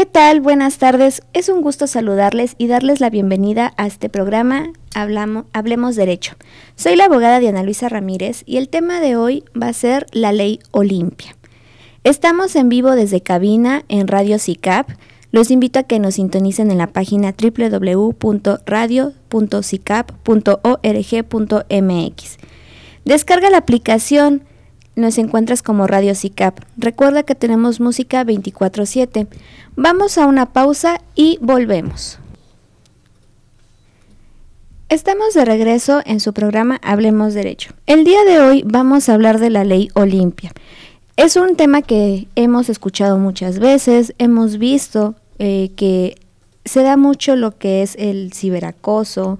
¿Qué tal? Buenas tardes. Es un gusto saludarles y darles la bienvenida a este programa Hablamos, Hablemos Derecho. Soy la abogada Diana Luisa Ramírez y el tema de hoy va a ser la ley Olimpia. Estamos en vivo desde cabina en Radio CICAP. Los invito a que nos sintonicen en la página www.radio.cicap.org.mx. Descarga la aplicación nos encuentras como Radio CICAP. Recuerda que tenemos música 24/7. Vamos a una pausa y volvemos. Estamos de regreso en su programa Hablemos Derecho. El día de hoy vamos a hablar de la ley Olimpia. Es un tema que hemos escuchado muchas veces, hemos visto eh, que se da mucho lo que es el ciberacoso.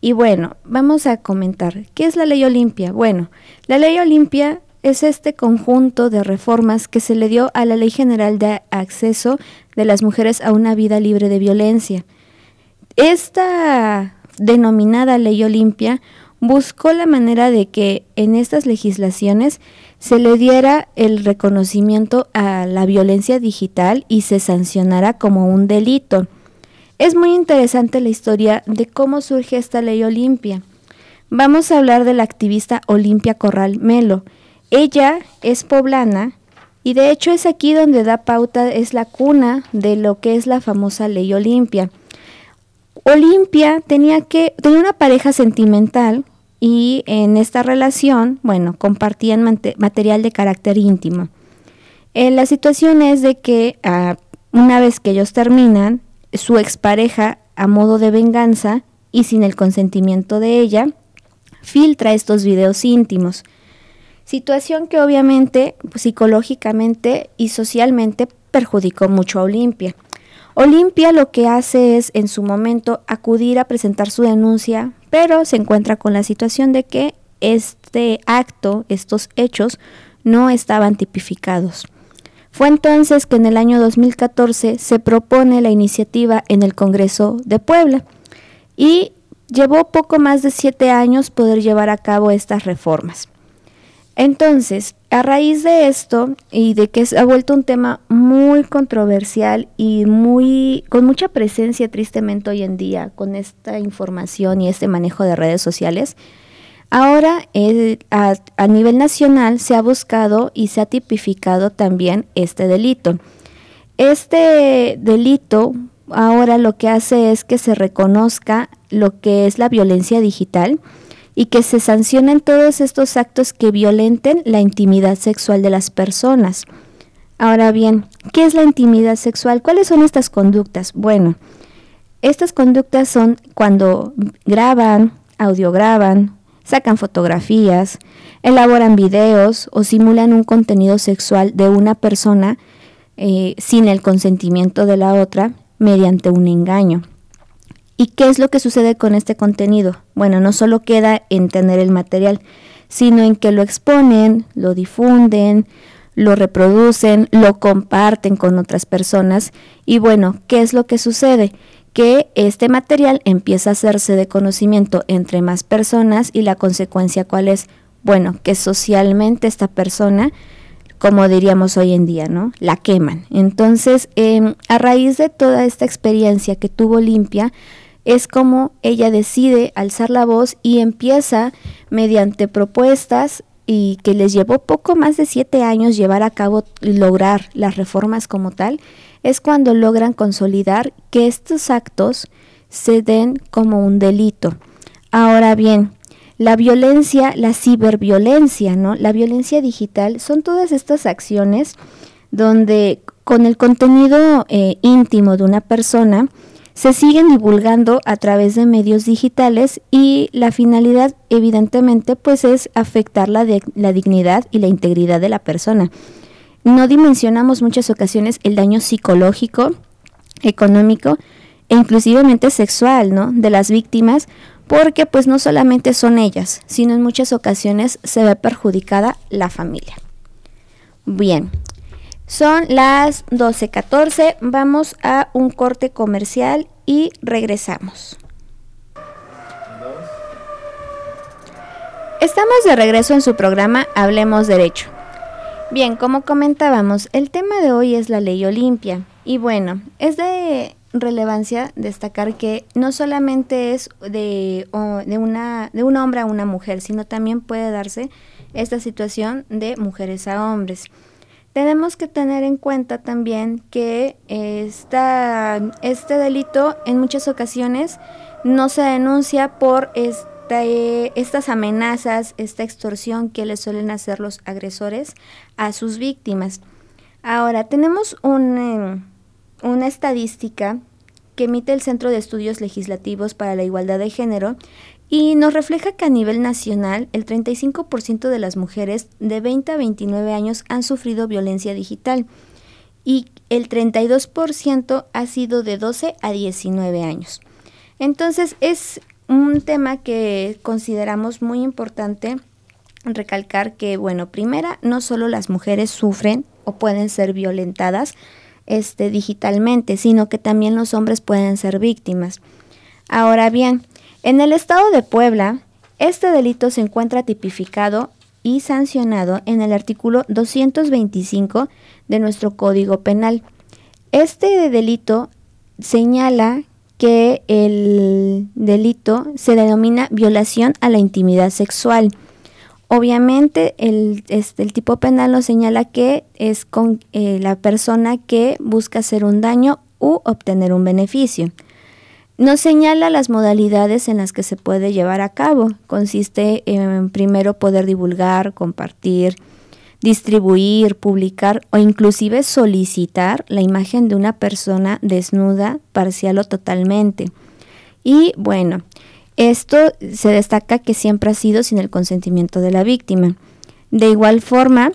Y bueno, vamos a comentar, ¿qué es la ley Olimpia? Bueno, la ley Olimpia es este conjunto de reformas que se le dio a la Ley General de Acceso de las Mujeres a una Vida Libre de Violencia. Esta denominada Ley Olimpia buscó la manera de que en estas legislaciones se le diera el reconocimiento a la violencia digital y se sancionara como un delito. Es muy interesante la historia de cómo surge esta ley Olimpia. Vamos a hablar de la activista Olimpia Corral Melo, ella es poblana y de hecho es aquí donde da pauta, es la cuna de lo que es la famosa ley Olimpia. Olimpia tenía que tenía una pareja sentimental y en esta relación, bueno, compartían material de carácter íntimo. Eh, la situación es de que ah, una vez que ellos terminan, su expareja, a modo de venganza y sin el consentimiento de ella, filtra estos videos íntimos. Situación que obviamente psicológicamente y socialmente perjudicó mucho a Olimpia. Olimpia lo que hace es en su momento acudir a presentar su denuncia, pero se encuentra con la situación de que este acto, estos hechos, no estaban tipificados. Fue entonces que en el año 2014 se propone la iniciativa en el Congreso de Puebla y llevó poco más de siete años poder llevar a cabo estas reformas. Entonces, a raíz de esto y de que se ha vuelto un tema muy controversial y muy con mucha presencia tristemente hoy en día con esta información y este manejo de redes sociales, ahora a nivel nacional se ha buscado y se ha tipificado también este delito. Este delito ahora lo que hace es que se reconozca lo que es la violencia digital, y que se sancionen todos estos actos que violenten la intimidad sexual de las personas. Ahora bien, ¿qué es la intimidad sexual? ¿Cuáles son estas conductas? Bueno, estas conductas son cuando graban, audiograban, sacan fotografías, elaboran videos o simulan un contenido sexual de una persona eh, sin el consentimiento de la otra mediante un engaño. ¿Y qué es lo que sucede con este contenido? Bueno, no solo queda en tener el material, sino en que lo exponen, lo difunden, lo reproducen, lo comparten con otras personas. Y bueno, ¿qué es lo que sucede? Que este material empieza a hacerse de conocimiento entre más personas y la consecuencia cuál es? Bueno, que socialmente esta persona, como diríamos hoy en día, ¿no? La queman. Entonces, em, a raíz de toda esta experiencia que tuvo Limpia, es como ella decide alzar la voz y empieza mediante propuestas y que les llevó poco más de siete años llevar a cabo y lograr las reformas como tal, es cuando logran consolidar que estos actos se den como un delito. Ahora bien, la violencia, la ciberviolencia, ¿no? La violencia digital son todas estas acciones donde con el contenido eh, íntimo de una persona, se siguen divulgando a través de medios digitales y la finalidad evidentemente pues es afectar la, la dignidad y la integridad de la persona. No dimensionamos muchas ocasiones el daño psicológico, económico e inclusivemente sexual, ¿no? de las víctimas porque pues no solamente son ellas, sino en muchas ocasiones se ve perjudicada la familia. Bien, son las 12.14, vamos a un corte comercial y regresamos. Estamos de regreso en su programa Hablemos Derecho. Bien, como comentábamos, el tema de hoy es la ley Olimpia. Y bueno, es de relevancia destacar que no solamente es de, de, una, de un hombre a una mujer, sino también puede darse esta situación de mujeres a hombres. Tenemos que tener en cuenta también que este delito en muchas ocasiones no se denuncia por esta, estas amenazas, esta extorsión que le suelen hacer los agresores a sus víctimas. Ahora, tenemos. Eh, una estadística que emite el Centro de Estudios Legislativos para la Igualdad de Género y nos refleja que a nivel nacional el 35% de las mujeres de 20 a 29 años han sufrido violencia digital y el 32% ha sido de 12 a 19 años. Entonces es un tema que consideramos muy importante recalcar que, bueno, primera, no solo las mujeres sufren o pueden ser violentadas, este, digitalmente, sino que también los hombres pueden ser víctimas. Ahora bien, en el estado de Puebla, este delito se encuentra tipificado y sancionado en el artículo 225 de nuestro Código Penal. Este delito señala que el delito se denomina violación a la intimidad sexual Obviamente el, este, el tipo penal nos señala que es con eh, la persona que busca hacer un daño u obtener un beneficio. Nos señala las modalidades en las que se puede llevar a cabo. Consiste en primero poder divulgar, compartir, distribuir, publicar o inclusive solicitar la imagen de una persona desnuda, parcial o totalmente. Y bueno, esto se destaca que siempre ha sido sin el consentimiento de la víctima. De igual forma,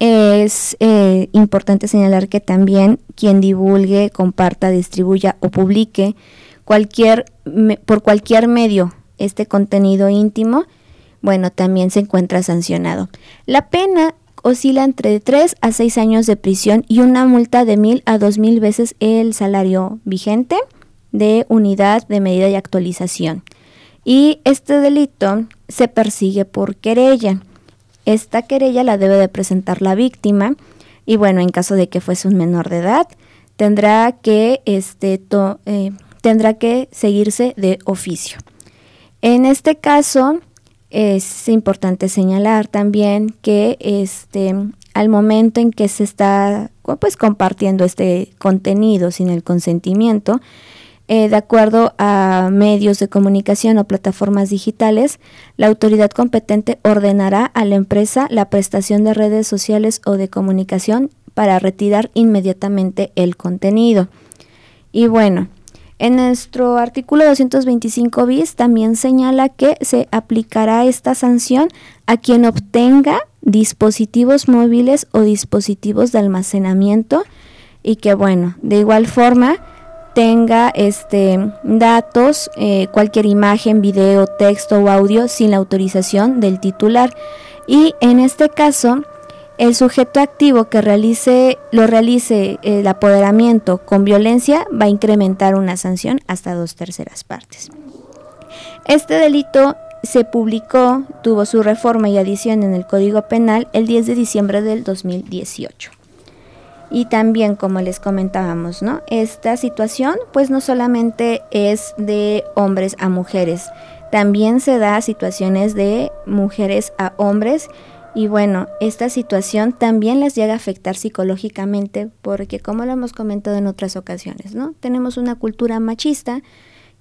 es eh, importante señalar que también quien divulgue, comparta, distribuya o publique cualquier, por cualquier medio este contenido íntimo, bueno, también se encuentra sancionado. La pena oscila entre 3 a 6 años de prisión y una multa de mil a dos mil veces el salario vigente de unidad de medida y actualización. Y este delito se persigue por querella. Esta querella la debe de presentar la víctima y bueno, en caso de que fuese un menor de edad, tendrá que, este, eh, tendrá que seguirse de oficio. En este caso, es importante señalar también que este, al momento en que se está pues, compartiendo este contenido sin el consentimiento, eh, de acuerdo a medios de comunicación o plataformas digitales, la autoridad competente ordenará a la empresa la prestación de redes sociales o de comunicación para retirar inmediatamente el contenido. Y bueno, en nuestro artículo 225 bis también señala que se aplicará esta sanción a quien obtenga dispositivos móviles o dispositivos de almacenamiento y que bueno, de igual forma tenga este, datos, eh, cualquier imagen, video, texto o audio sin la autorización del titular. Y en este caso, el sujeto activo que realice, lo realice el apoderamiento con violencia va a incrementar una sanción hasta dos terceras partes. Este delito se publicó, tuvo su reforma y adición en el Código Penal el 10 de diciembre del 2018. Y también, como les comentábamos, ¿no? Esta situación, pues no solamente es de hombres a mujeres, también se da situaciones de mujeres a hombres. Y bueno, esta situación también les llega a afectar psicológicamente porque, como lo hemos comentado en otras ocasiones, ¿no? Tenemos una cultura machista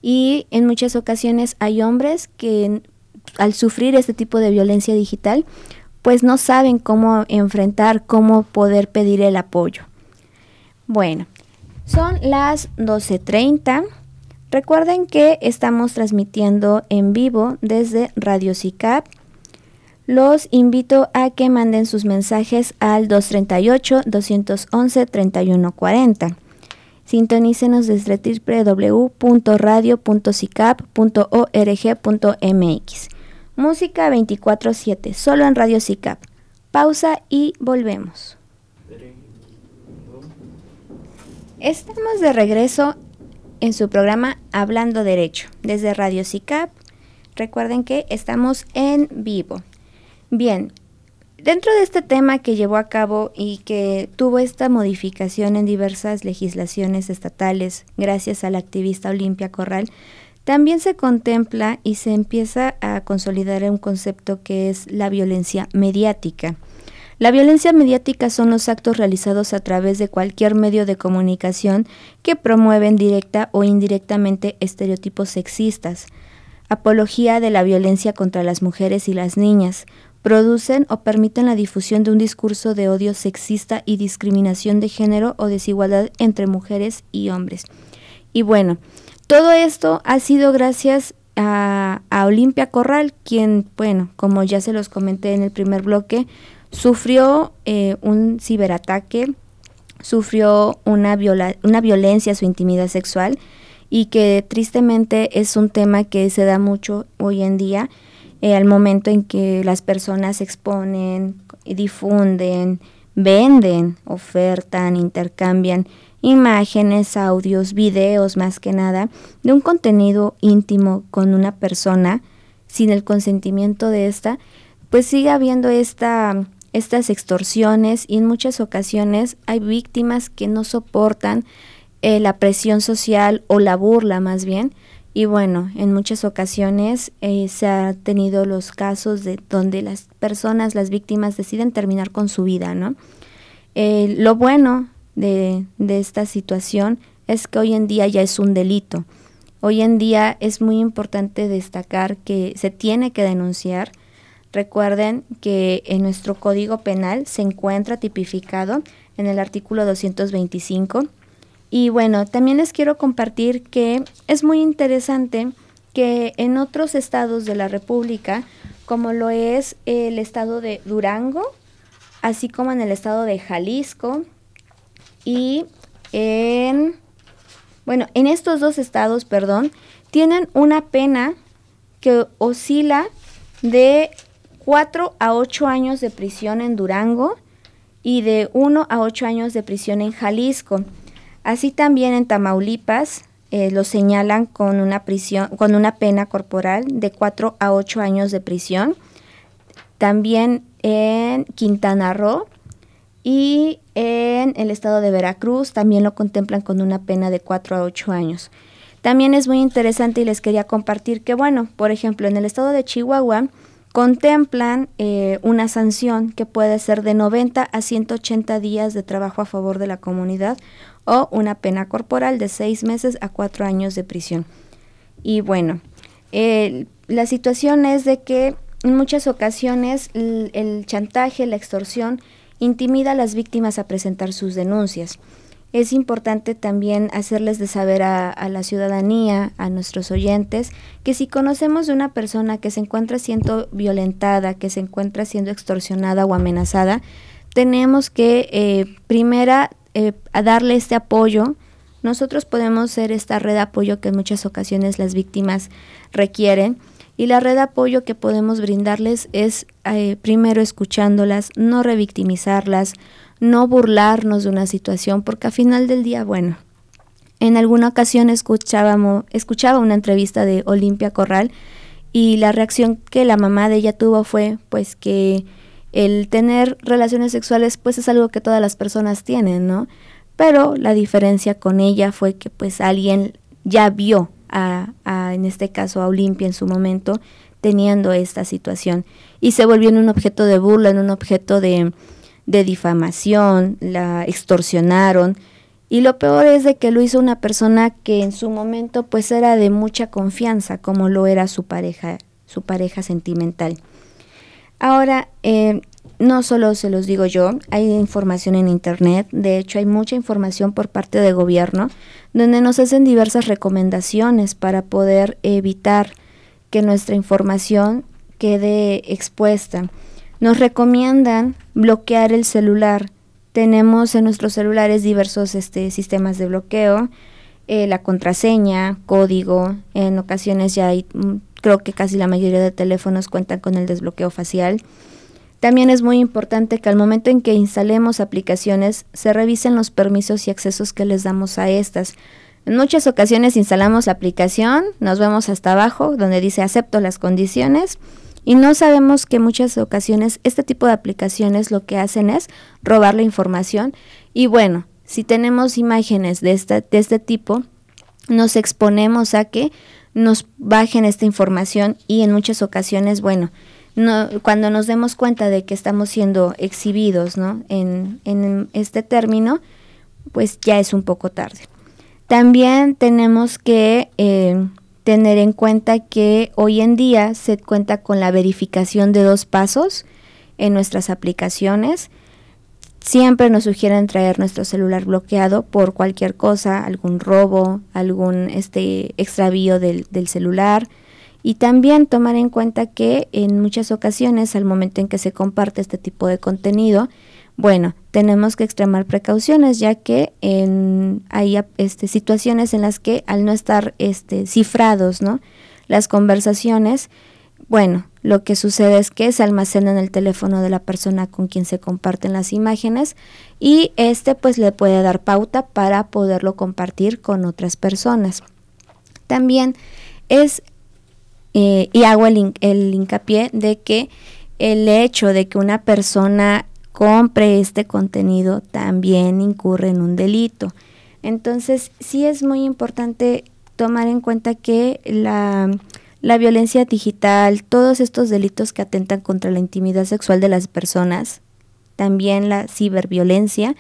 y en muchas ocasiones hay hombres que al sufrir este tipo de violencia digital, pues no saben cómo enfrentar, cómo poder pedir el apoyo. Bueno, son las 12.30. Recuerden que estamos transmitiendo en vivo desde Radio CICAP. Los invito a que manden sus mensajes al 238-211-3140. Sintonícenos desde www.radio.cicap.org.mx. Música 24-7, solo en Radio CICAP. Pausa y volvemos. Estamos de regreso en su programa Hablando Derecho desde Radio CICAP. Recuerden que estamos en vivo. Bien, Dentro de este tema que llevó a cabo y que tuvo esta modificación en diversas legislaciones estatales gracias a la activista Olimpia Corral, también se contempla y se empieza a consolidar un concepto que es la violencia mediática. La violencia mediática son los actos realizados a través de cualquier medio de comunicación que promueven directa o indirectamente estereotipos sexistas, apología de la violencia contra las mujeres y las niñas, producen o permiten la difusión de un discurso de odio sexista y discriminación de género o desigualdad entre mujeres y hombres. Y bueno, todo esto ha sido gracias a, Olimpia Corral, quien, bueno, como ya se los comenté en el primer bloque, sufrió eh, un ciberataque, sufrió una, una violencia a su intimidad sexual y que tristemente es un tema que se da mucho hoy en día eh, al momento en que las personas exponen, difunden, venden, ofertan, intercambian imágenes, audios, videos más que nada, de un contenido íntimo con una persona sin el consentimiento de esta, pues sigue habiendo esta, estas extorsiones y en muchas ocasiones hay víctimas que no soportan eh, la presión social o la burla más bien, y bueno, en muchas ocasiones eh, se han tenido los casos de donde las personas, las víctimas, deciden terminar con su vida, ¿no? Eh, lo bueno de, esta situación es que hoy en día ya es un delito. Hoy en día es muy importante destacar que se tiene que denunciar. Recuerden que en nuestro Código Penal se encuentra tipificado en el artículo 225 y bueno, también les quiero compartir que es muy interesante que en otros estados de la República, como lo es el estado de Durango, así como en el estado de Jalisco y en, bueno, en estos dos estados, perdón, tienen una pena que oscila de 4 a 8 años de prisión en Durango y de 1 a 8 años de prisión en Jalisco. Así también en Tamaulipas eh, lo señalan con una prisión, con una pena corporal de 4 a 8 años de prisión. También en Quintana Roo y en el estado de Veracruz también lo contemplan con una pena de 4 a 8 años. También es muy interesante y les quería compartir que, bueno, por ejemplo, en el estado de Chihuahua contemplan eh, una sanción que puede ser de 90 a 180 días de trabajo a favor de la comunidad o una pena corporal de seis meses a cuatro años de prisión. Y bueno, la situación es de que en muchas ocasiones el, chantaje, la extorsión, intimida a las víctimas a presentar sus denuncias. Es importante también hacerles de saber a, la ciudadanía, a nuestros oyentes, que si conocemos de una persona que se encuentra siendo violentada, que se encuentra siendo extorsionada o amenazada, tenemos que, eh, primera, eh, a darle este apoyo, nosotros podemos ser esta red de apoyo que en muchas ocasiones las víctimas requieren. Y la red de apoyo que podemos brindarles es eh, primero escuchándolas, no revictimizarlas, no burlarnos de una situación, porque a final del día, bueno, en alguna ocasión escuchábamos, escuchaba una entrevista de Olimpia Corral y la reacción que la mamá de ella tuvo fue pues que el tener relaciones sexuales pues es algo que todas las personas tienen, ¿no? Pero la diferencia con ella fue que pues alguien ya vio a, en este caso a Olimpia en su momento teniendo esta situación y se volvió en un objeto de burla, en un objeto de, de difamación, la extorsionaron y lo peor es de que lo hizo una persona que en su momento pues era de mucha confianza como lo era su pareja, su pareja sentimental. Ahora, eh, no solo se los digo yo, hay información en Internet, de hecho hay mucha información por parte del gobierno, donde nos hacen diversas recomendaciones para poder evitar que nuestra información quede expuesta. Nos recomiendan bloquear el celular. Tenemos en nuestros celulares diversos este, sistemas de bloqueo, eh, la contraseña, código, en ocasiones ya hay mm, creo que casi la mayoría de teléfonos cuentan con el desbloqueo facial. También es muy importante que al momento en que instalemos aplicaciones se revisen los permisos y accesos que les damos a estas. En muchas ocasiones instalamos la aplicación, nos vemos hasta abajo donde dice acepto las condiciones Y no sabemos que muchas ocasiones este tipo de aplicaciones lo que hacen es robar la información. Y bueno, si tenemos imágenes de, esta, de este tipo, nos exponemos a que nos bajen esta información y en muchas ocasiones, bueno, no, cuando nos demos cuenta de que estamos siendo exhibidos ¿no? en, este término, pues ya es un poco tarde. También tenemos que eh, tener en cuenta que hoy en día se cuenta con la verificación de dos pasos en nuestras aplicaciones. Siempre nos sugieren traer nuestro celular bloqueado por cualquier cosa, algún robo, algún este extravío del celular. Y también tomar en cuenta que en muchas ocasiones, al momento en que se comparte este tipo de contenido, bueno, tenemos que extremar precauciones ya que en, hay este, situaciones en las que al no estar este, cifrados ¿no? las conversaciones, bueno, lo que sucede es que se almacena en el teléfono de la persona con quien se comparten las imágenes y este pues le puede dar pauta para poderlo compartir con otras personas. También es, eh, y hago el, el hincapié de que el hecho de que una persona compre este contenido también incurre en un delito. Entonces, sí es muy importante tomar en cuenta que la, la violencia digital, todos estos delitos que atentan contra la intimidad sexual de las personas, también la ciberviolencia,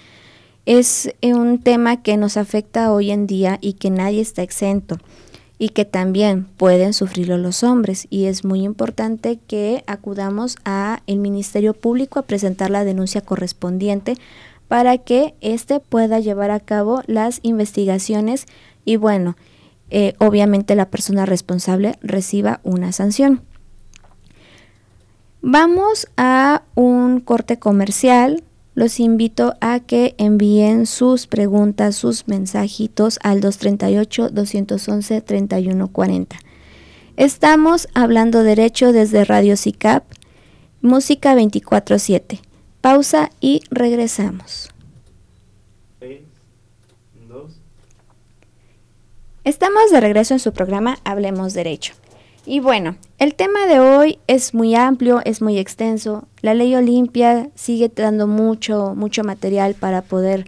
es un tema que nos afecta hoy en día y que nadie está exento y que también pueden sufrirlo los hombres y es muy importante que acudamos a el Ministerio Público a presentar la denuncia correspondiente para que éste pueda llevar a cabo las investigaciones y bueno, eh, obviamente la persona responsable reciba una sanción. Vamos a un corte comercial los invito a que envíen sus preguntas, sus mensajitos al 238-211-3140. Estamos hablando derecho desde Radio CICAP, música 24-7. Pausa y regresamos. Estamos de regreso en su programa Hablemos Derecho. Y bueno, el tema de hoy es muy amplio, es muy extenso. La ley Olimpia sigue dando mucho, mucho material para poder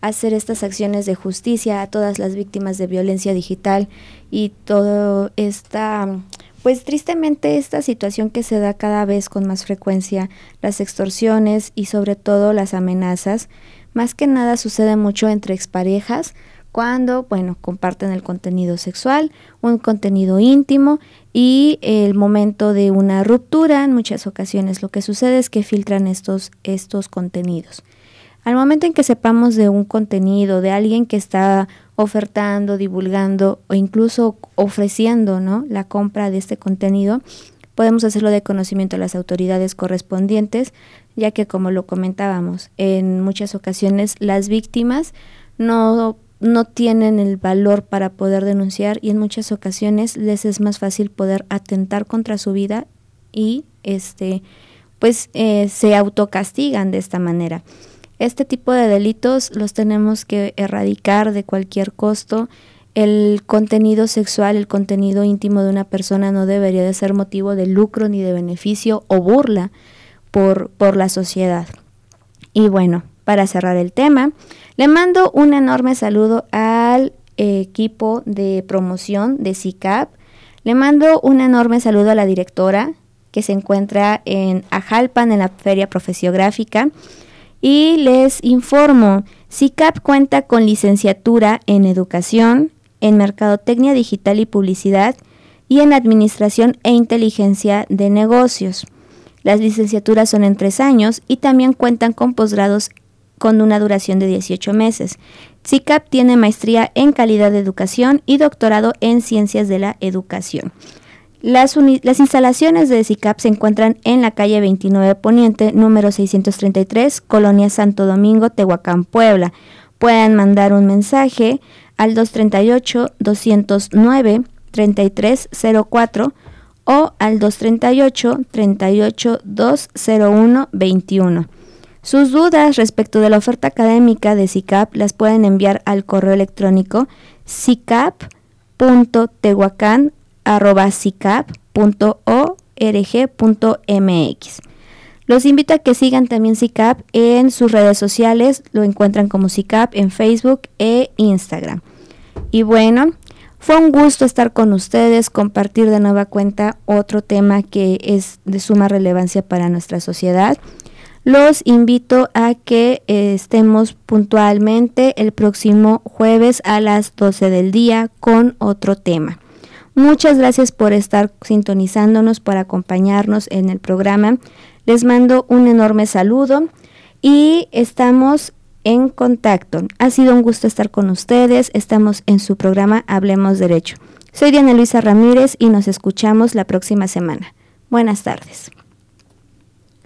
hacer estas acciones de justicia a todas las víctimas de violencia digital y todo esta, pues tristemente esta situación que se da cada vez con más frecuencia, las extorsiones y sobre todo las amenazas, más que nada sucede mucho entre exparejas cuando, bueno, comparten el contenido sexual, un contenido íntimo y el momento de una ruptura, en muchas ocasiones lo que sucede es que filtran estos, estos contenidos. Al momento en que sepamos de un contenido, de alguien que está ofertando, divulgando o incluso ofreciendo ¿no? la compra de este contenido, podemos hacerlo de conocimiento a las autoridades correspondientes, ya que como lo comentábamos, en muchas ocasiones las víctimas no no tienen el valor para poder denunciar y en muchas ocasiones les es más fácil poder atentar contra su vida y este pues eh, se autocastigan de esta manera. Este tipo de delitos los tenemos que erradicar de cualquier costo. El contenido sexual, el contenido íntimo de una persona no debería de ser motivo de lucro ni de beneficio o burla por, por la sociedad. Y bueno, para cerrar el tema, le mando un enorme saludo al equipo de promoción de CICAP. Le mando un enorme saludo a la directora que se encuentra en Ajalpan en la Feria Profesiográfica. Y les informo, CICAP cuenta con licenciatura en Educación, en Mercadotecnia Digital y Publicidad y en Administración e Inteligencia de Negocios. Las licenciaturas son en tres años y también cuentan con posgrados con una duración de 18 meses. CICAP tiene maestría en calidad de educación y doctorado en ciencias de la educación. Las, las, instalaciones de CICAP se encuentran en la calle 29 Poniente, número 633, Colonia Santo Domingo, Tehuacán, Puebla. Pueden mandar un mensaje al 238-209-3304 o al 238-38-201-21. Sus dudas respecto de la oferta académica de CICAP las pueden enviar al correo electrónico cicap.tehuacan.cicap.org Los invito a que sigan también CICAP en sus redes sociales, lo encuentran como CICAP en Facebook e Instagram. Y bueno, fue un gusto estar con ustedes, compartir de nueva cuenta otro tema que es de suma relevancia para nuestra sociedad. Los invito a que eh, estemos puntualmente el próximo jueves a las 12 del día con otro tema. Muchas gracias por estar sintonizándonos, por acompañarnos en el programa. Les mando un enorme saludo y estamos en contacto. Ha sido un gusto estar con ustedes. Estamos en su programa Hablemos Derecho. Soy Diana Luisa Ramírez y nos escuchamos la próxima semana. Buenas tardes.